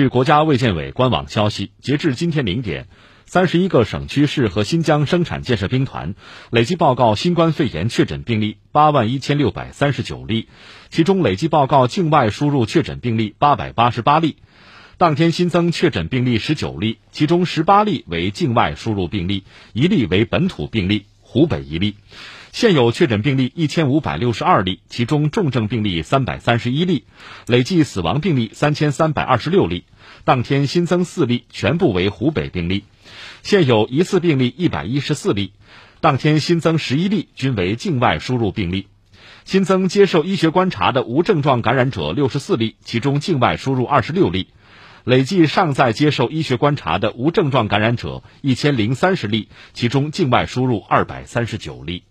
据国家卫健委官网消息，截至今天零点，三十一个省区市和新疆生产建设兵团累计报告新冠肺炎确诊病例八万一千六百三十九例，其中累计报告境外输入确诊病例八百八十八例。当天新增确诊病例十九例，其中十八例为境外输入病例，一例为本土病例，湖北一例。现有确诊病例一千五百六十二例，其中重症病例三百三十一例，累计死亡病例三千三百二十六例。当天新增四例，全部为湖北病例。现有疑似病例一百一十四例，当天新增十一例，均为境外输入病例。新增接受医学观察的无症状感染者六十四例，其中境外输入二十六例。累计尚在接受医学观察的无症状感染者一千零三十例，其中境外输入二百三十九例。